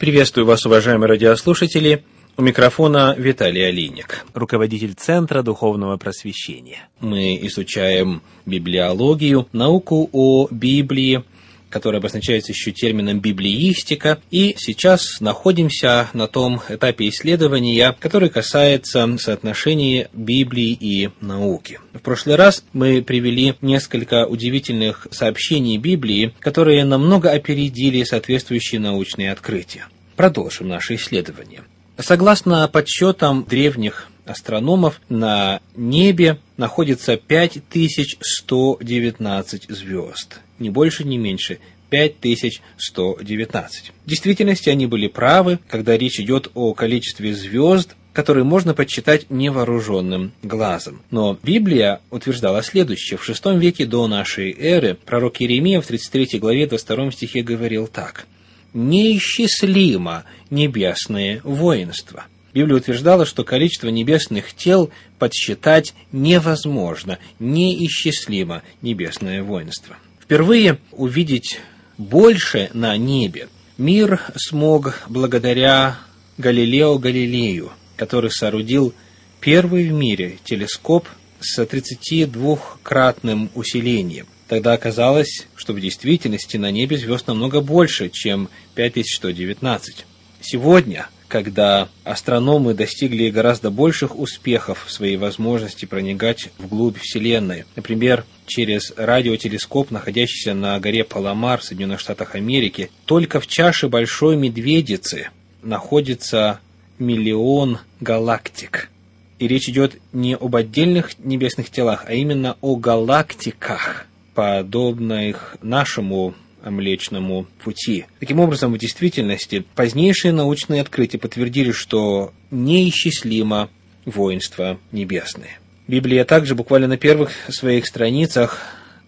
Приветствую вас, уважаемые радиослушатели. У микрофона Виталий Алиник, руководитель Центра Духовного Просвещения. Мы изучаем библиологию, науку о Библии, которая обозначается еще термином библиистика, и сейчас находимся на том этапе исследования, который касается соотношения Библии и науки. В прошлый раз мы привели несколько удивительных сообщений Библии, которые намного опередили соответствующие научные открытия. Продолжим наше исследование. Согласно подсчетам древних астрономов, на небе находится 5119 звезд ни больше, ни меньше, 5119. В действительности они были правы, когда речь идет о количестве звезд, которые можно подсчитать невооруженным глазом. Но Библия утверждала следующее. В VI веке до нашей эры пророк Иеремия в 33 главе 22 стихе говорил так. «Неисчислимо небесное воинство». Библия утверждала, что количество небесных тел подсчитать невозможно, неисчислимо небесное воинство. Впервые увидеть больше на небе мир смог благодаря Галилео Галилею, который соорудил первый в мире телескоп с 32-кратным усилением. Тогда оказалось, что в действительности на небе звезд намного больше, чем 5119. Сегодня – когда астрономы достигли гораздо больших успехов в своей возможности проникать вглубь Вселенной. Например, через радиотелескоп, находящийся на горе Паламар в Соединенных Штатах Америки, только в чаше Большой Медведицы находится миллион галактик. И речь идет не об отдельных небесных телах, а именно о галактиках, подобных нашему Млечному пути. Таким образом, в действительности, позднейшие научные открытия подтвердили, что неисчислимо воинство небесное. Библия также буквально на первых своих страницах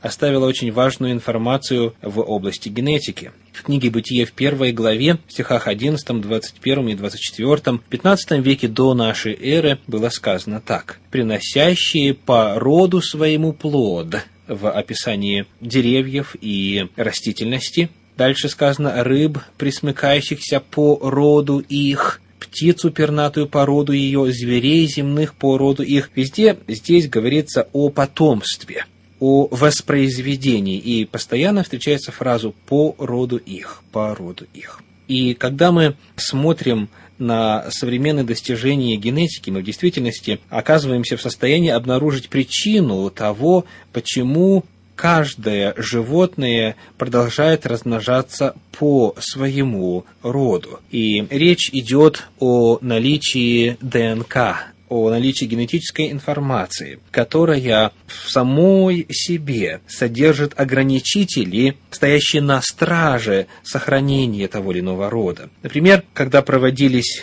оставила очень важную информацию в области генетики. В книге «Бытие» в первой главе, в стихах 11, 21 и 24, в 15 веке до нашей эры было сказано так. «Приносящие по роду своему плод, в описании деревьев и растительности. Дальше сказано «рыб, присмыкающихся по роду их», птицу пернатую по роду ее, зверей земных по роду их. Везде здесь говорится о потомстве, о воспроизведении, и постоянно встречается фразу «по роду их», «по роду их». И когда мы смотрим на современные достижения генетики, мы в действительности оказываемся в состоянии обнаружить причину того, почему каждое животное продолжает размножаться по своему роду. И речь идет о наличии ДНК, о наличии генетической информации, которая в самой себе содержит ограничители, стоящие на страже сохранения того или иного рода. Например, когда проводились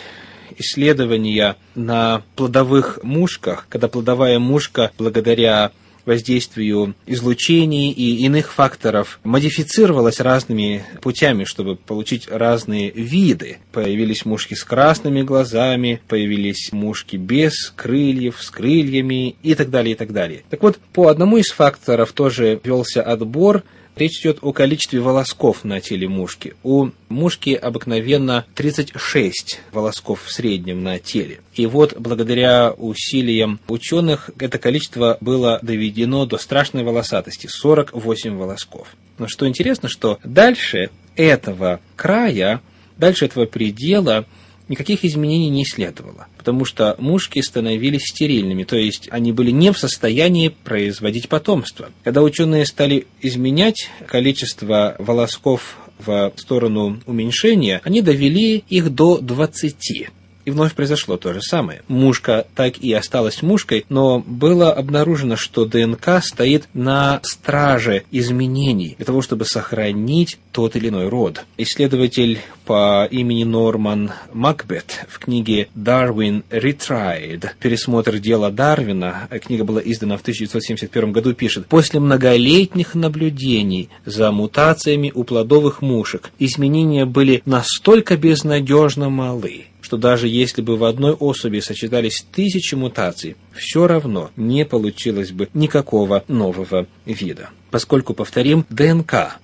исследования на плодовых мушках, когда плодовая мушка благодаря воздействию излучений и иных факторов модифицировалась разными путями, чтобы получить разные виды. Появились мушки с красными глазами, появились мушки без крыльев, с крыльями и так далее, и так далее. Так вот, по одному из факторов тоже велся отбор – Речь идет о количестве волосков на теле мушки. У мушки обыкновенно 36 волосков в среднем на теле. И вот благодаря усилиям ученых это количество было доведено до страшной волосатости – 48 волосков. Но что интересно, что дальше этого края, дальше этого предела – никаких изменений не следовало, потому что мушки становились стерильными, то есть они были не в состоянии производить потомство. Когда ученые стали изменять количество волосков в сторону уменьшения, они довели их до 20. И вновь произошло то же самое. Мушка так и осталась мушкой, но было обнаружено, что ДНК стоит на страже изменений для того, чтобы сохранить тот или иной род. Исследователь по имени Норман Макбет в книге «Darwin Retried. Пересмотр дела Дарвина», книга была издана в 1971 году, пишет, «После многолетних наблюдений за мутациями у плодовых мушек изменения были настолько безнадежно малы, что даже если бы в одной особи сочетались тысячи мутаций, все равно не получилось бы никакого нового вида. Поскольку, повторим, ДНК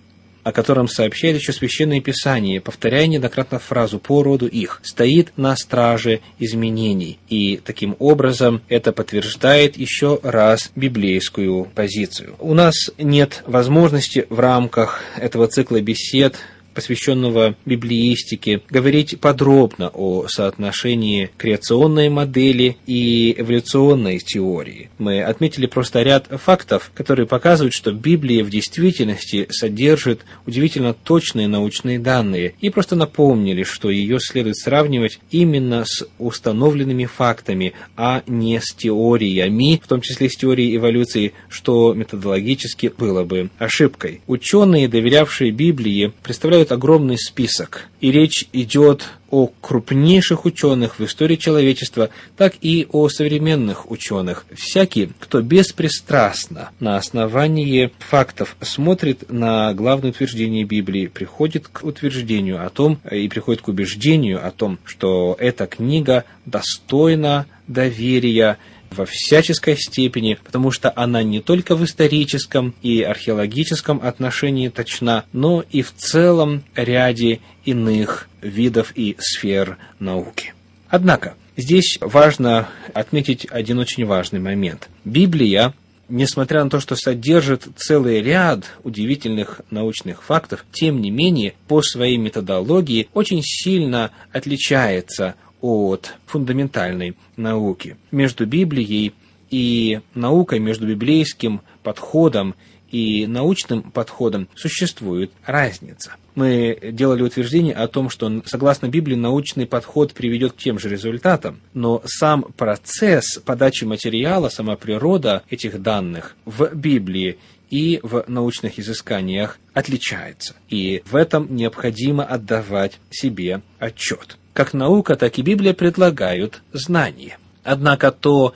о котором сообщает еще Священное Писание, повторяя неоднократно фразу «по роду их», стоит на страже изменений. И таким образом это подтверждает еще раз библейскую позицию. У нас нет возможности в рамках этого цикла бесед посвященного библиистике, говорить подробно о соотношении креационной модели и эволюционной теории. Мы отметили просто ряд фактов, которые показывают, что Библия в действительности содержит удивительно точные научные данные, и просто напомнили, что ее следует сравнивать именно с установленными фактами, а не с теориями, в том числе с теорией эволюции, что методологически было бы ошибкой. Ученые, доверявшие Библии, представляют представляют огромный список. И речь идет о крупнейших ученых в истории человечества, так и о современных ученых. Всякий, кто беспристрастно на основании фактов смотрит на главное утверждение Библии, приходит к утверждению о том и приходит к убеждению о том, что эта книга достойна доверия во всяческой степени, потому что она не только в историческом и археологическом отношении точна, но и в целом ряде иных видов и сфер науки. Однако, здесь важно отметить один очень важный момент. Библия несмотря на то, что содержит целый ряд удивительных научных фактов, тем не менее, по своей методологии очень сильно отличается от фундаментальной науки. Между Библией и наукой, между библейским подходом и научным подходом существует разница. Мы делали утверждение о том, что согласно Библии научный подход приведет к тем же результатам, но сам процесс подачи материала, сама природа этих данных в Библии и в научных изысканиях отличается. И в этом необходимо отдавать себе отчет. Как наука, так и Библия предлагают знание. Однако то,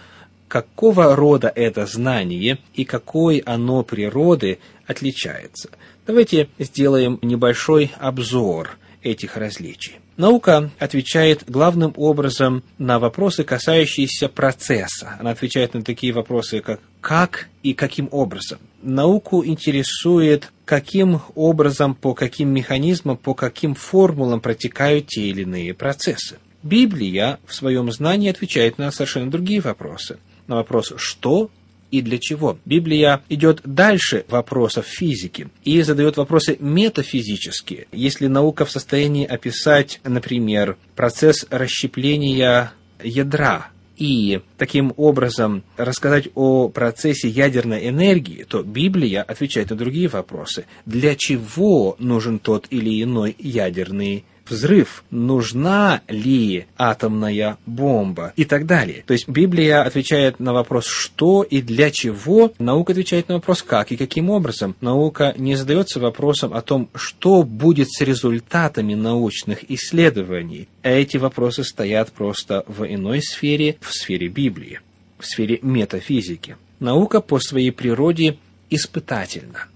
какого рода это знание и какой оно природы, отличается. Давайте сделаем небольшой обзор этих различий. Наука отвечает главным образом на вопросы, касающиеся процесса. Она отвечает на такие вопросы, как как и каким образом. Науку интересует, каким образом, по каким механизмам, по каким формулам протекают те или иные процессы. Библия в своем знании отвечает на совершенно другие вопросы. На вопрос «что?», и для чего. Библия идет дальше вопросов физики и задает вопросы метафизические. Если наука в состоянии описать, например, процесс расщепления ядра, и таким образом рассказать о процессе ядерной энергии, то Библия отвечает на другие вопросы. Для чего нужен тот или иной ядерный взрыв, нужна ли атомная бомба и так далее. То есть Библия отвечает на вопрос «что» и «для чего», наука отвечает на вопрос «как» и каким образом. Наука не задается вопросом о том, что будет с результатами научных исследований. Эти вопросы стоят просто в иной сфере, в сфере Библии, в сфере метафизики. Наука по своей природе испытательна.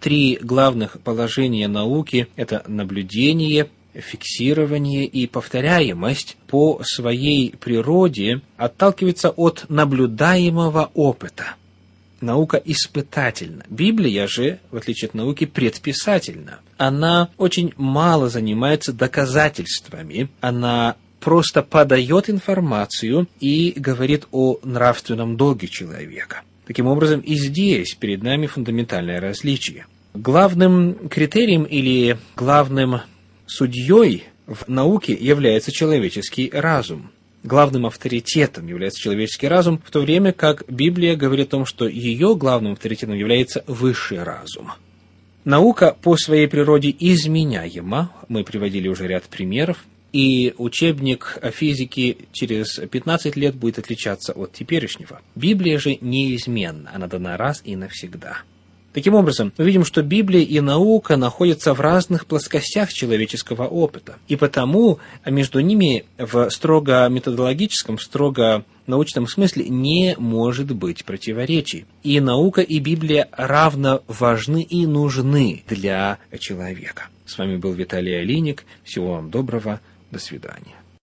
Три главных положения науки – это наблюдение, фиксирование и повторяемость по своей природе отталкивается от наблюдаемого опыта. Наука испытательна. Библия же, в отличие от науки, предписательна. Она очень мало занимается доказательствами. Она просто подает информацию и говорит о нравственном долге человека. Таким образом, и здесь перед нами фундаментальное различие. Главным критерием или главным Судьей в науке является человеческий разум. Главным авторитетом является человеческий разум, в то время как Библия говорит о том, что ее главным авторитетом является высший разум. Наука по своей природе изменяема, мы приводили уже ряд примеров, и учебник о физике через 15 лет будет отличаться от теперешнего. Библия же неизменна, она дана раз и навсегда. Таким образом, мы видим, что Библия и наука находятся в разных плоскостях человеческого опыта. И потому между ними в строго методологическом, строго научном смысле не может быть противоречий. И наука, и Библия равно важны и нужны для человека. С вами был Виталий Алиник. Всего вам доброго. До свидания.